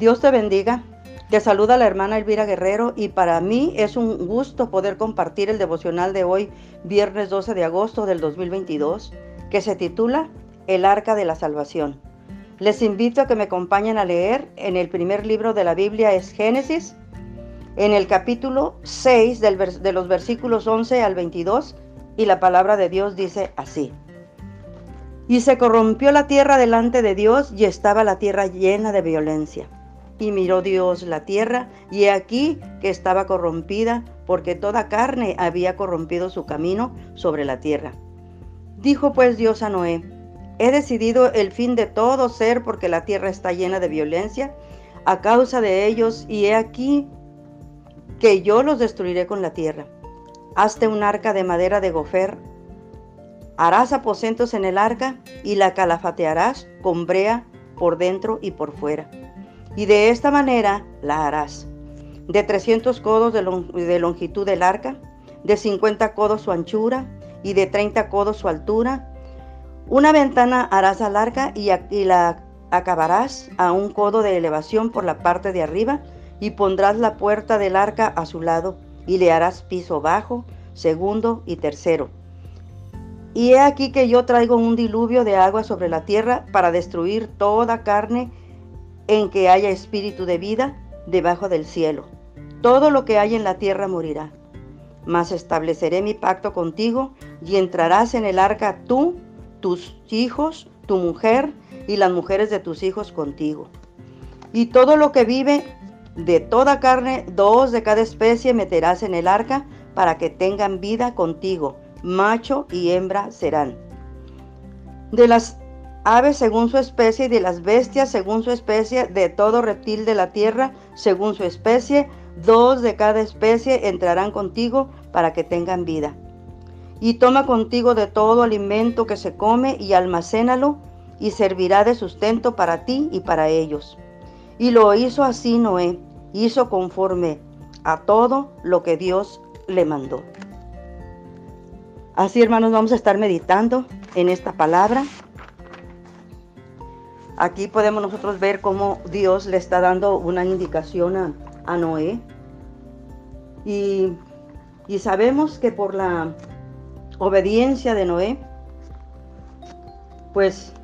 Dios te bendiga. Te saluda la hermana Elvira Guerrero y para mí es un gusto poder compartir el devocional de hoy, viernes 12 de agosto del 2022, que se titula El Arca de la Salvación. Les invito a que me acompañen a leer en el primer libro de la Biblia es Génesis, en el capítulo 6 de los versículos 11 al 22 y la palabra de Dios dice así. Y se corrompió la tierra delante de Dios y estaba la tierra llena de violencia. Y miró Dios la tierra y he aquí que estaba corrompida porque toda carne había corrompido su camino sobre la tierra. Dijo pues Dios a Noé, he decidido el fin de todo ser porque la tierra está llena de violencia a causa de ellos y he aquí que yo los destruiré con la tierra. Hazte un arca de madera de gofer Harás aposentos en el arca y la calafatearás con brea por dentro y por fuera. Y de esta manera la harás. De 300 codos de, longitud del arca, de 50 codos su anchura y de 30 codos su altura. Una ventana harás al arca y, y la acabarás a un codo de elevación por la parte de arriba y pondrás la puerta del arca a su lado y le harás piso bajo, segundo y tercero y he aquí que yo traigo un diluvio de agua sobre la tierra para destruir toda carne en que haya espíritu de vida debajo del cielo. Todo lo que hay en la tierra morirá. Mas estableceré mi pacto contigo y entrarás en el arca tú, tus hijos, tu mujer y las mujeres de tus hijos contigo. Y todo lo que vive de toda carne, dos de cada especie meterás en el arca para que tengan vida contigo macho y hembra serán. De las aves según su especie y de las bestias según su especie, de todo reptil de la tierra según su especie, dos de cada especie entrarán contigo para que tengan vida. Y toma contigo de todo alimento que se come y almacénalo y servirá de sustento para ti y para ellos. Y lo hizo así Noé, hizo conforme a todo lo que Dios le mandó. Así, hermanos, vamos a estar meditando en esta palabra. Aquí podemos nosotros ver cómo Dios le está dando una indicación a, Noé. Y, sabemos que por la obediencia de Noé, pues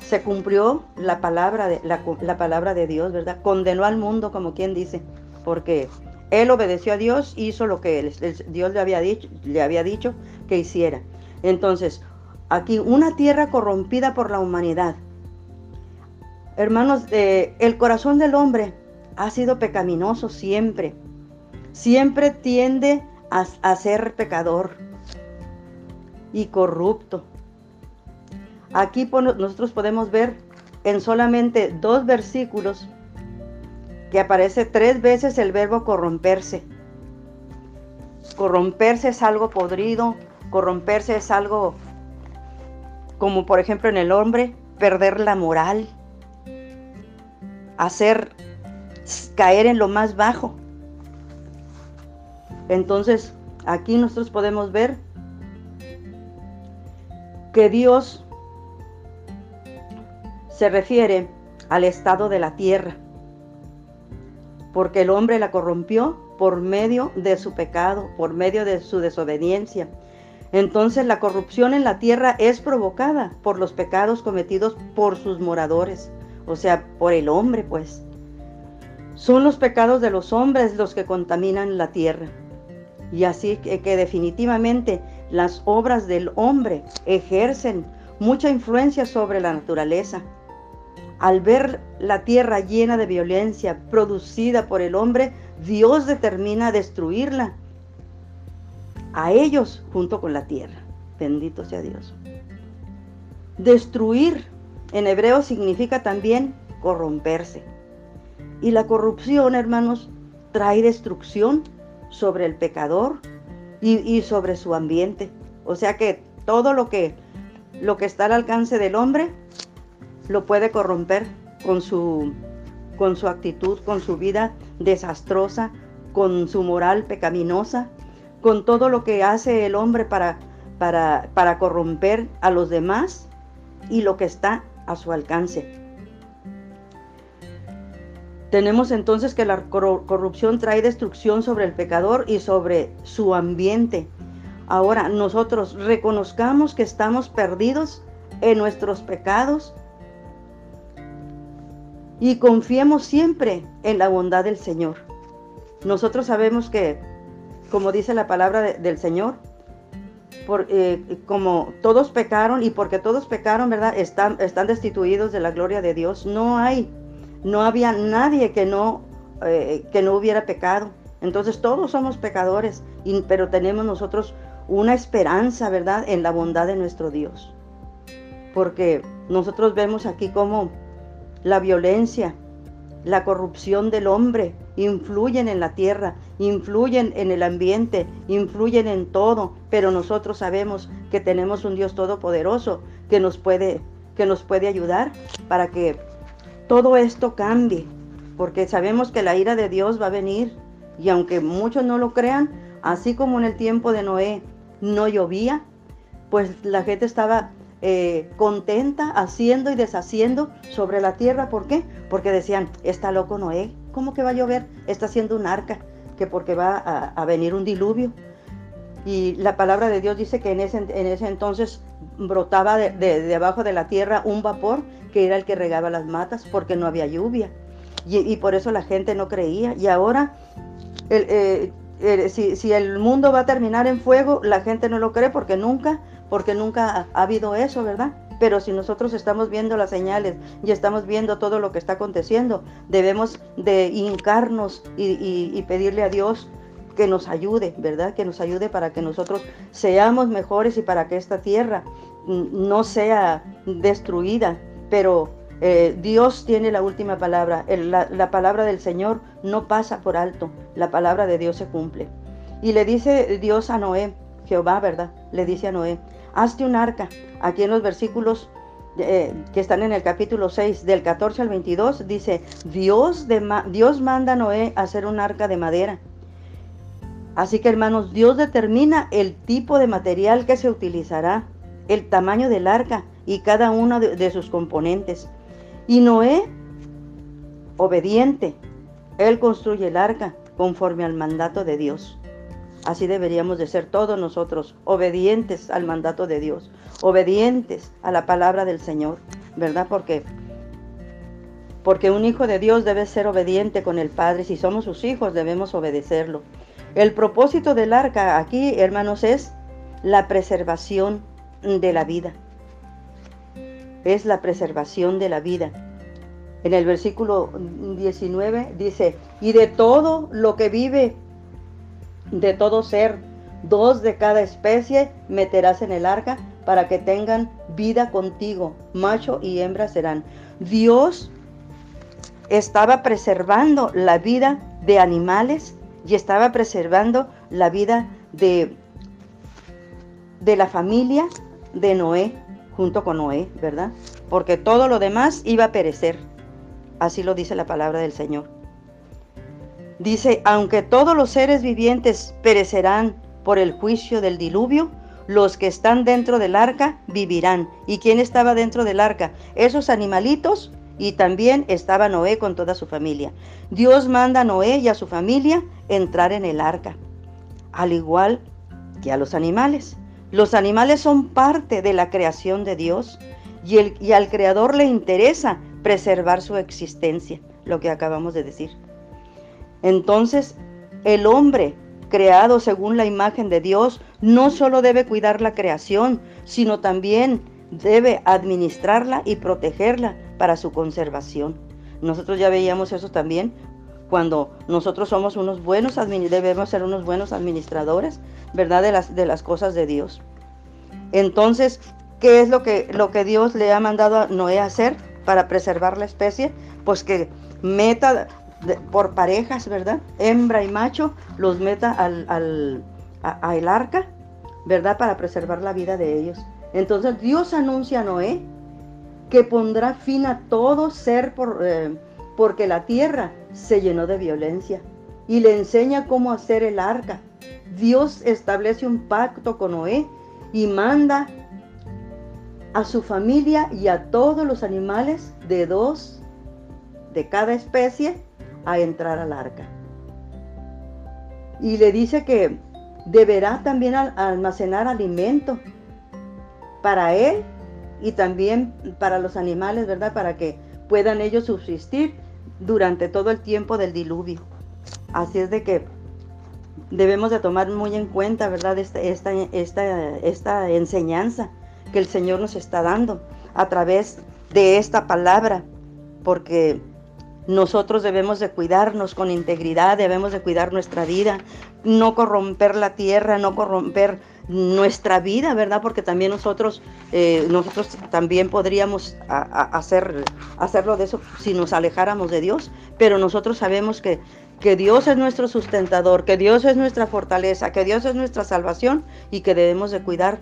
se cumplió la palabra de, la, la palabra de Dios, ¿verdad? Condenó al mundo, como quien dice, porque él obedeció a Dios, hizo lo que Dios le había, dicho, le había dicho que hiciera. Entonces, aquí una tierra corrompida por la humanidad. Hermanos, eh, el corazón del hombre ha sido pecaminoso siempre. Siempre tiende a, a ser pecador y corrupto. Aquí nosotros podemos ver en solamente dos versículos que aparece tres veces el verbo corromperse. Corromperse es algo podrido, corromperse es algo como por ejemplo en el hombre, perder la moral, hacer caer en lo más bajo. Entonces, aquí nosotros podemos ver que Dios se refiere al estado de la tierra porque el hombre la corrompió por medio de su pecado, por medio de su desobediencia. Entonces la corrupción en la tierra es provocada por los pecados cometidos por sus moradores, o sea, por el hombre, pues. Son los pecados de los hombres los que contaminan la tierra. Y así que, que definitivamente las obras del hombre ejercen mucha influencia sobre la naturaleza al ver la tierra llena de violencia producida por el hombre, Dios determina destruirla. A ellos junto con la tierra. Bendito sea Dios. Destruir en hebreo significa también corromperse. Y la corrupción, hermanos, trae destrucción sobre el pecador y, sobre su ambiente. O sea que todo lo que, lo que está al alcance del hombre lo puede corromper con su, con su actitud, con su vida desastrosa, con su moral pecaminosa, con todo lo que hace el hombre para, para, para corromper a los demás y lo que está a su alcance. Tenemos entonces que la corrupción trae destrucción sobre el pecador y sobre su ambiente. Ahora nosotros reconozcamos que estamos perdidos en nuestros pecados y confiemos siempre en la bondad del Señor. Nosotros sabemos que, como dice la palabra del Señor, eh, como todos pecaron y porque todos pecaron, ¿verdad? Están, están destituidos de la gloria de Dios. No hay, no había nadie que no, eh, que no hubiera pecado. Entonces todos somos pecadores, pero tenemos nosotros una esperanza, ¿verdad? En la bondad de nuestro Dios. Porque nosotros vemos aquí como la violencia, la corrupción del hombre influyen en la tierra, influyen en el ambiente, influyen en todo, pero nosotros sabemos que tenemos un Dios todopoderoso que nos puede que nos puede ayudar para que todo esto cambie, porque sabemos que la ira de Dios va a venir y aunque muchos no lo crean, así como en el tiempo de Noé no llovía, pues la gente estaba eh, contenta haciendo y deshaciendo sobre la tierra. ¿Por qué? Porque decían, está loco Noé, ¿cómo que va a llover? Está haciendo un arca, que porque va a, venir un diluvio. Y la palabra de Dios dice que en ese, en ese entonces brotaba de, debajo de la tierra un vapor que era el que regaba las matas porque no había lluvia. Y, por eso la gente no creía. Y ahora, eh, si, si el mundo va a terminar en fuego, la gente no lo cree porque nunca porque nunca ha, habido eso, ¿verdad? Pero si nosotros estamos viendo las señales y estamos viendo todo lo que está aconteciendo, debemos de hincarnos y, pedirle a Dios que nos ayude, ¿verdad? Que nos ayude para que nosotros seamos mejores y para que esta tierra no sea destruida. Pero eh, Dios tiene la última palabra. la, palabra del Señor no pasa por alto. La palabra de Dios se cumple. Y le dice Dios a Noé, Jehová, ¿verdad? Le dice a Noé, hazte un arca. Aquí en los versículos eh, que están en el capítulo 6, del 14 al 22, dice, Dios, Dios manda a Noé hacer un arca de madera. Así que hermanos, Dios determina el tipo de material que se utilizará, el tamaño del arca y cada uno de sus componentes. Y Noé, obediente, él construye el arca conforme al mandato de Dios. Así deberíamos de ser todos nosotros, obedientes al mandato de Dios, obedientes a la palabra del Señor, ¿verdad? Porque porque un hijo de Dios debe ser obediente con el Padre, si somos sus hijos debemos obedecerlo. El propósito del arca aquí, hermanos, es la preservación de la vida. Es la preservación de la vida. En el versículo 19 dice, y de todo lo que vive de todo ser, dos de cada especie meterás en el arca para que tengan vida contigo, macho y hembra serán. Dios estaba preservando la vida de animales y estaba preservando la vida de, de la familia de Noé, junto con Noé, ¿verdad? Porque todo lo demás iba a perecer. Así lo dice la palabra del Señor. Dice, aunque todos los seres vivientes perecerán por el juicio del diluvio, los que están dentro del arca vivirán. ¿Y quién estaba dentro del arca? Esos animalitos y también estaba Noé con toda su familia. Dios manda a Noé y a su familia entrar en el arca, al igual que a los animales. Los animales son parte de la creación de Dios y, y al Creador le interesa preservar su existencia, lo que acabamos de decir. Entonces, el hombre creado según la imagen de Dios no solo debe cuidar la creación, sino también debe administrarla y protegerla para su conservación. Nosotros ya veíamos eso también cuando nosotros somos unos buenos, debemos ser unos buenos administradores, ¿verdad? De las, de las cosas de Dios. Entonces, ¿qué es lo que, lo que Dios le ha mandado a Noé hacer para preservar la especie? Pues que meta por parejas, ¿verdad? Hembra y macho, los meta al, al arca, ¿verdad? Para preservar la vida de ellos. Entonces Dios anuncia a Noé que pondrá fin a todo ser por, eh, porque la tierra se llenó de violencia y le enseña cómo hacer el arca. Dios establece un pacto con Noé y manda a su familia y a todos los animales de dos de cada especie a entrar al arca. Y le dice que deberá también almacenar alimento para él y también para los animales, ¿verdad? Para que puedan ellos subsistir durante todo el tiempo del diluvio. Así es de que debemos de tomar muy en cuenta, ¿verdad? Esta, esta, esta, esta enseñanza que el Señor nos está dando a través de esta palabra, porque nosotros debemos de cuidarnos con integridad, debemos de cuidar nuestra vida, no corromper la tierra, no corromper nuestra vida, ¿verdad? Porque también nosotros, eh, nosotros también podríamos hacer, hacerlo de eso si nos alejáramos de Dios, pero nosotros sabemos que, que Dios es nuestro sustentador, que Dios es nuestra fortaleza, que Dios es nuestra salvación y que debemos de cuidar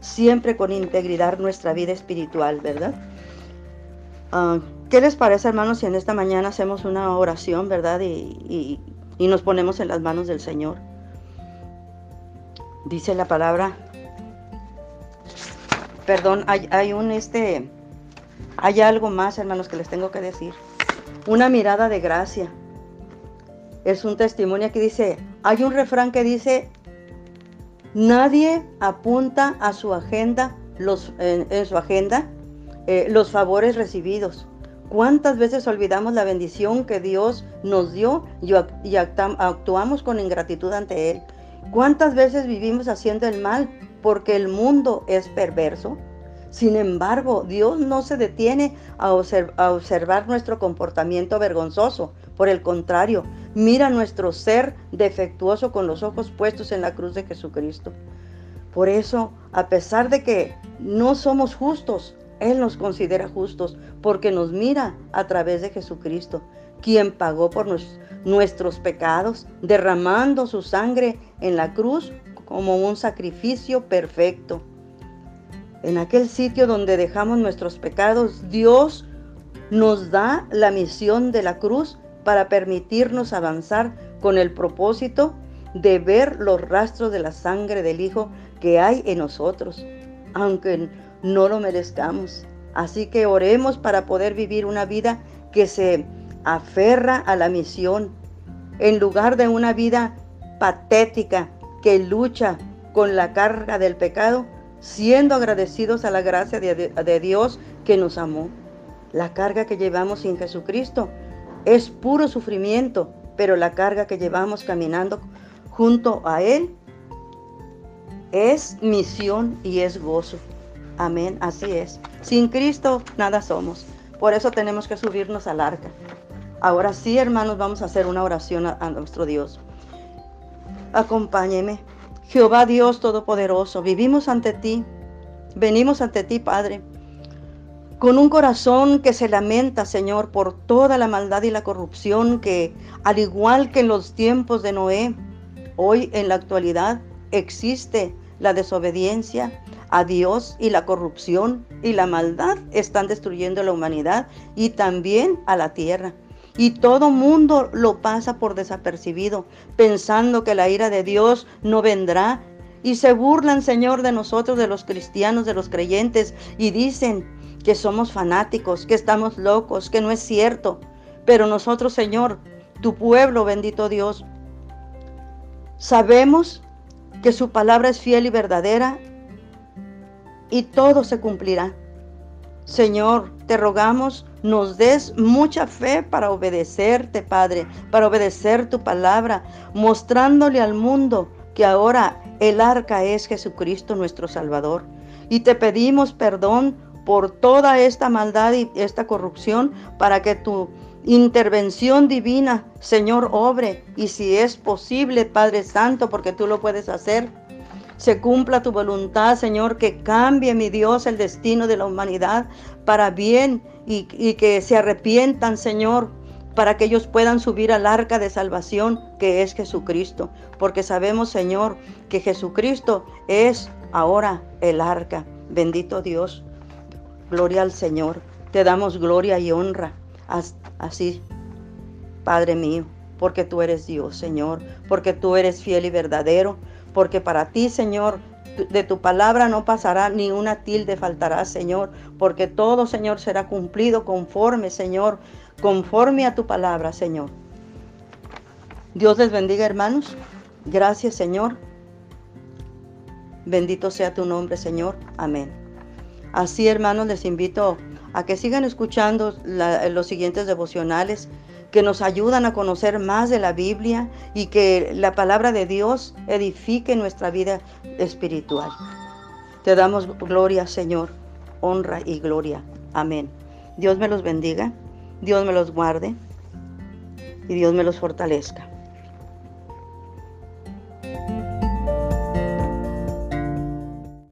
siempre con integridad nuestra vida espiritual, ¿verdad? Ah, ¿Qué les parece, hermanos, si en esta mañana hacemos una oración, verdad? Y, nos ponemos en las manos del Señor. Dice la palabra. Perdón, hay, un este. Hay algo más, hermanos, que les tengo que decir. Una mirada de gracia. Es un testimonio que dice, hay un refrán que dice, nadie apunta a su agenda, los, en su agenda, eh, los favores recibidos. ¿Cuántas veces olvidamos la bendición que Dios nos dio y actuamos con ingratitud ante Él? ¿Cuántas veces vivimos haciendo el mal porque el mundo es perverso? Sin embargo, Dios no se detiene a, observar nuestro comportamiento vergonzoso. Por el contrario, mira nuestro ser defectuoso con los ojos puestos en la cruz de Jesucristo. Por eso, a pesar de que no somos justos, él nos considera justos porque nos mira a través de Jesucristo, quien pagó por nuestros pecados, derramando su sangre en la cruz como un sacrificio perfecto. En aquel sitio donde dejamos nuestros pecados, Dios nos da la misión de la cruz para permitirnos avanzar con el propósito de ver los rastros de la sangre del Hijo que hay en nosotros, aunque no lo merezcamos. Así que oremos para poder vivir una vida que se aferra a la misión, en lugar de una vida patética que lucha con la carga del pecado, siendo agradecidos a la gracia de, Dios que nos amó. La carga que llevamos sin Jesucristo es puro sufrimiento, pero la carga que llevamos caminando junto a Él es misión y es gozo. Amén, así es. Sin Cristo nada somos. Por eso tenemos que subirnos al arca. Ahora sí, hermanos, vamos a hacer una oración a, nuestro Dios. Acompáñeme. Jehová Dios Todopoderoso, vivimos ante ti, venimos ante ti, Padre, con un corazón que se lamenta, Señor, por toda la maldad y la corrupción que, al igual que en los tiempos de Noé, hoy en la actualidad existe la desobediencia, a Dios y la corrupción y la maldad están destruyendo la humanidad y también a la tierra. Y todo mundo lo pasa por desapercibido, pensando que la ira de Dios no vendrá. Y se burlan, Señor, de nosotros, de los cristianos, de los creyentes, y dicen que somos fanáticos, que estamos locos, que no es cierto. Pero nosotros, Señor, tu pueblo, bendito Dios, sabemos que su palabra es fiel y verdadera y todo se cumplirá. Señor, te rogamos, nos des mucha fe para obedecerte, Padre, para obedecer tu palabra, mostrándole al mundo que ahora el arca es Jesucristo nuestro Salvador. Y te pedimos perdón por toda esta maldad y esta corrupción para que tu intervención divina, Señor, obre. Y si es posible, Padre Santo, porque tú lo puedes hacer, se cumpla tu voluntad, Señor, que cambie, mi Dios, el destino de la humanidad para bien y, que se arrepientan, Señor, para que ellos puedan subir al arca de salvación que es Jesucristo. Porque sabemos, Señor, que Jesucristo es ahora el arca. Bendito Dios. Gloria al Señor. Te damos gloria y honra. Así, Padre mío, porque tú eres Dios, Señor, porque tú eres fiel y verdadero, porque para ti, Señor, de tu palabra no pasará ni una tilde faltará, Señor, porque todo, Señor, será cumplido conforme, Señor, conforme a tu palabra, Señor. Dios les bendiga, hermanos. Gracias, Señor. Bendito sea tu nombre, Señor. Amén. Así, hermanos, les invito a que sigan escuchando los siguientes devocionales que nos ayudan a conocer más de la Biblia y que la palabra de Dios edifique nuestra vida espiritual. Te damos gloria, Señor, honra y gloria. Amén. Dios me los bendiga, Dios me los guarde y Dios me los fortalezca.